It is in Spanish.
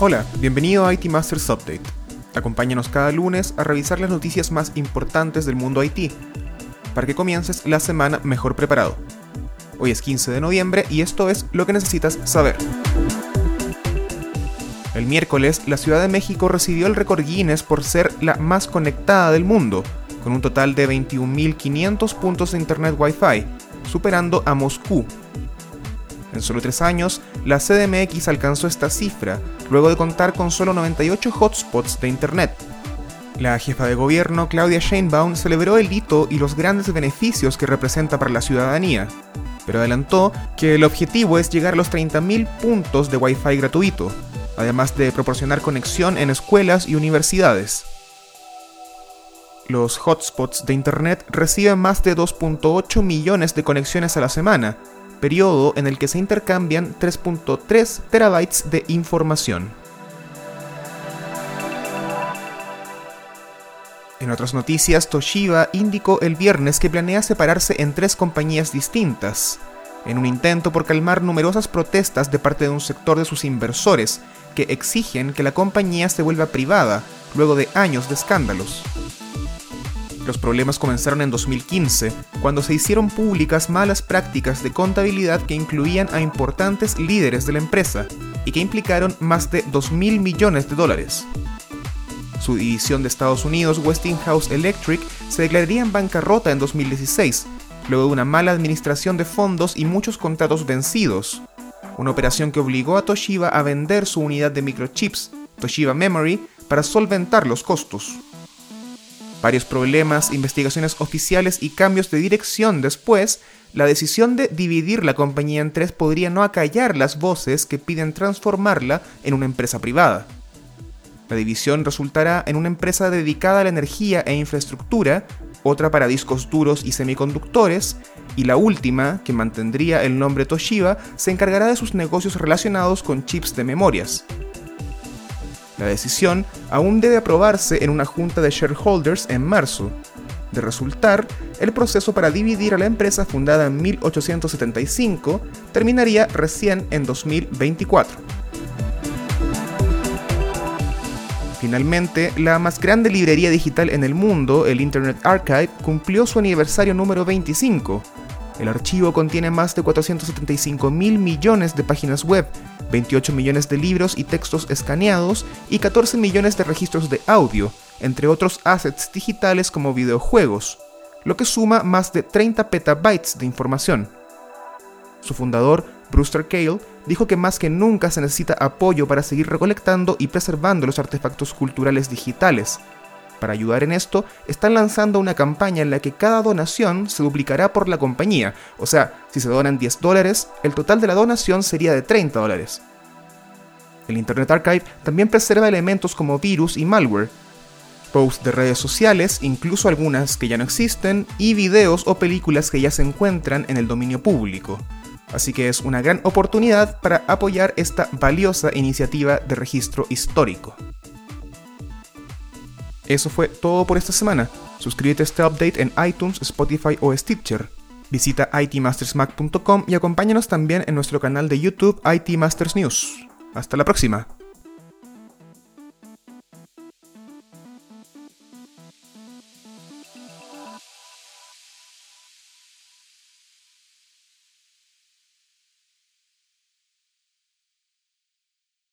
Hola, bienvenido a IT Masters Update. Acompáñanos cada lunes a revisar las noticias más importantes del mundo IT, para que comiences la semana mejor preparado. Hoy es 15 de noviembre y esto es lo que necesitas saber. El miércoles, la Ciudad de México recibió el récord Guinness por ser la más conectada del mundo, con un total de 21.500 puntos de Internet Wi-Fi, superando a Moscú. En solo tres años, la CDMX alcanzó esta cifra, luego de contar con solo 98 hotspots de Internet. La jefa de gobierno, Claudia Sheinbaum, celebró el hito y los grandes beneficios que representa para la ciudadanía, pero adelantó que el objetivo es llegar a los 30.000 puntos de Wi-Fi gratuito, además de proporcionar conexión en escuelas y universidades. Los hotspots de Internet reciben más de 2.8 millones de conexiones a la semana, periodo en el que se intercambian 3.3 terabytes de información. En otras noticias, Toshiba indicó el viernes que planea separarse en tres compañías distintas, en un intento por calmar numerosas protestas de parte de un sector de sus inversores que exigen que la compañía se vuelva privada luego de años de escándalos. Los problemas comenzaron en 2015, cuando se hicieron públicas malas prácticas de contabilidad que incluían a importantes líderes de la empresa y que implicaron más de 2 mil millones de dólares. Su división de Estados Unidos, Westinghouse Electric, se declararía en bancarrota en 2016, luego de una mala administración de fondos y muchos contratos vencidos, una operación que obligó a Toshiba a vender su unidad de microchips, Toshiba Memory, para solventar los costos. Varios problemas, investigaciones oficiales y cambios de dirección después, la decisión de dividir la compañía en tres podría no acallar las voces que piden transformarla en una empresa privada. La división resultará en una empresa dedicada a la energía e infraestructura, otra para discos duros y semiconductores, y la última, que mantendría el nombre Toshiba, se encargará de sus negocios relacionados con chips de memorias. La decisión aún debe aprobarse en una junta de shareholders en marzo. De resultar, el proceso para dividir a la empresa fundada en 1875 terminaría recién en 2024. Finalmente, la más grande librería digital en el mundo, el Internet Archive, cumplió su aniversario número 25. El archivo contiene más de 475 mil millones de páginas web, 28 millones de libros y textos escaneados y 14 millones de registros de audio, entre otros assets digitales como videojuegos, lo que suma más de 30 petabytes de información. Su fundador, Brewster Cale, dijo que más que nunca se necesita apoyo para seguir recolectando y preservando los artefactos culturales digitales. Para ayudar en esto, están lanzando una campaña en la que cada donación se duplicará por la compañía, o sea, si se donan 10 dólares, el total de la donación sería de 30 dólares. El Internet Archive también preserva elementos como virus y malware, posts de redes sociales, incluso algunas que ya no existen, y videos o películas que ya se encuentran en el dominio público. Así que es una gran oportunidad para apoyar esta valiosa iniciativa de registro histórico. Eso fue todo por esta semana. Suscríbete a este update en iTunes, Spotify o Stitcher. Visita itmastersmac.com y acompáñanos también en nuestro canal de YouTube IT Masters News. Hasta la próxima.